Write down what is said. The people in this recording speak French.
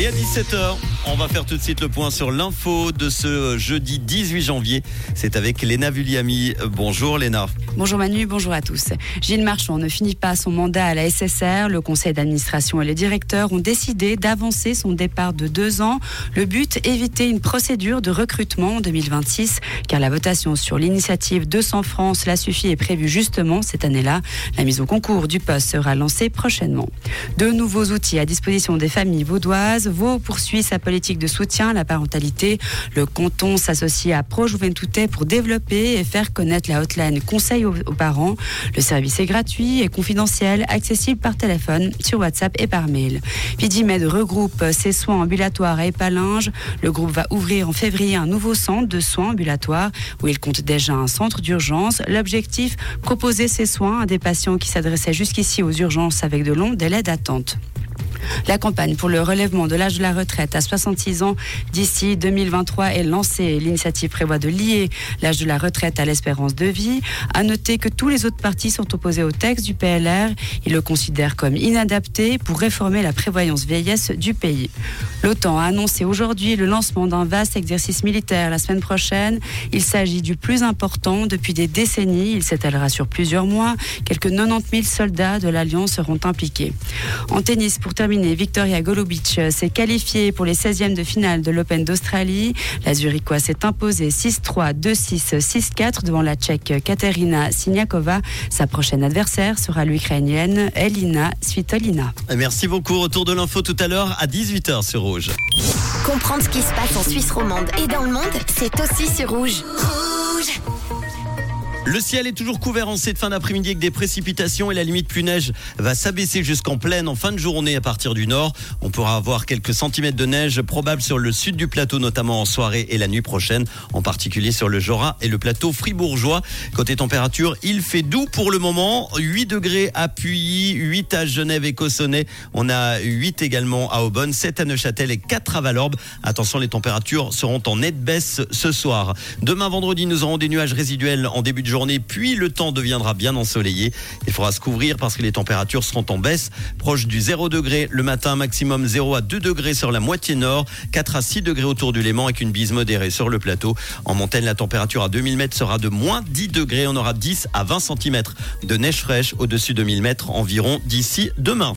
Et à 17h, on va faire tout de suite le point sur l'info de ce jeudi 18 janvier. C'est avec Léna Vulliami. Bonjour Léna. Bonjour Manu, bonjour à tous. Gilles Marchand ne finit pas son mandat à la SSR. Le conseil d'administration et les directeurs ont décidé d'avancer son départ de deux ans. Le but, éviter une procédure de recrutement en 2026, car la votation sur l'initiative 200 francs, cela suffit, est prévue justement cette année-là. La mise au concours du poste sera lancée prochainement. De nouveaux outils à disposition des familles vaudoises. Vaud poursuit sa politique de soutien à la parentalité. Le canton s'associe à Pro Juventute pour développer et faire connaître la hotline conseil aux, parents. Le service est gratuit et confidentiel, accessible par téléphone, sur WhatsApp et par mail. Vidimed regroupe ses soins ambulatoires à Épalinges. Le groupe va ouvrir en février un nouveau centre de soins ambulatoires où il compte déjà un centre d'urgence. L'objectif, proposer ces soins à des patients qui s'adressaient jusqu'ici aux urgences avec de longs délais d'attente. La campagne pour le relèvement de l'âge de la retraite à 66 ans d'ici 2023 est lancée. L'initiative prévoit de lier l'âge de la retraite à l'espérance de vie. À noter que tous les autres partis sont opposés au texte du PLR. Ils le considèrent comme inadapté pour réformer la prévoyance vieillesse du pays. L'OTAN a annoncé aujourd'hui le lancement d'un vaste exercice militaire la semaine prochaine. Il s'agit du plus important depuis des décennies. Il s'étalera sur plusieurs mois. Quelques 90 000 soldats de l'Alliance seront impliqués. En tennis, pour terminer, Victoria Golubic s'est qualifiée pour les 16e de finale de l'Open d'Australie. La Zurichoise s'est imposée 6-3, 2-6, 6-4 devant la Tchèque Katerina Siniakova. Sa prochaine adversaire sera l'Ukrainienne Elina Svitolina. Merci beaucoup. Retour de l'info tout à l'heure à 18h sur Rouge. Comprendre ce qui se passe en Suisse romande et dans le monde, c'est aussi sur Rouge. Rouge le ciel est toujours couvert en cette fin d'après-midi avec des précipitations et la limite plus neige va s'abaisser jusqu'en pleine en fin de journée à partir du nord. On pourra avoir quelques centimètres de neige probables sur le sud du plateau, notamment en soirée et la nuit prochaine, en particulier sur le Jura et le plateau fribourgeois. Côté température, il fait doux pour le moment. 8 degrés à Puy, 8 à Genève et Cossonay. On a 8 également à Aubonne, 7 à Neuchâtel et 4 à Valorbe. Attention, les températures seront en nette baisse ce soir. Demain vendredi, nous aurons des nuages résiduels en début de puis le temps deviendra bien ensoleillé. Il faudra se couvrir parce que les températures seront en baisse, proche du 0 degré le matin, maximum 0 à 2 degrés sur la moitié nord, 4 à 6 degrés autour du Léman avec une bise modérée sur le plateau. En montagne, la température à 2000 mètres sera de moins 10 degrés. On aura 10 à 20 cm de neige fraîche au-dessus de 1000 mètres environ d'ici demain.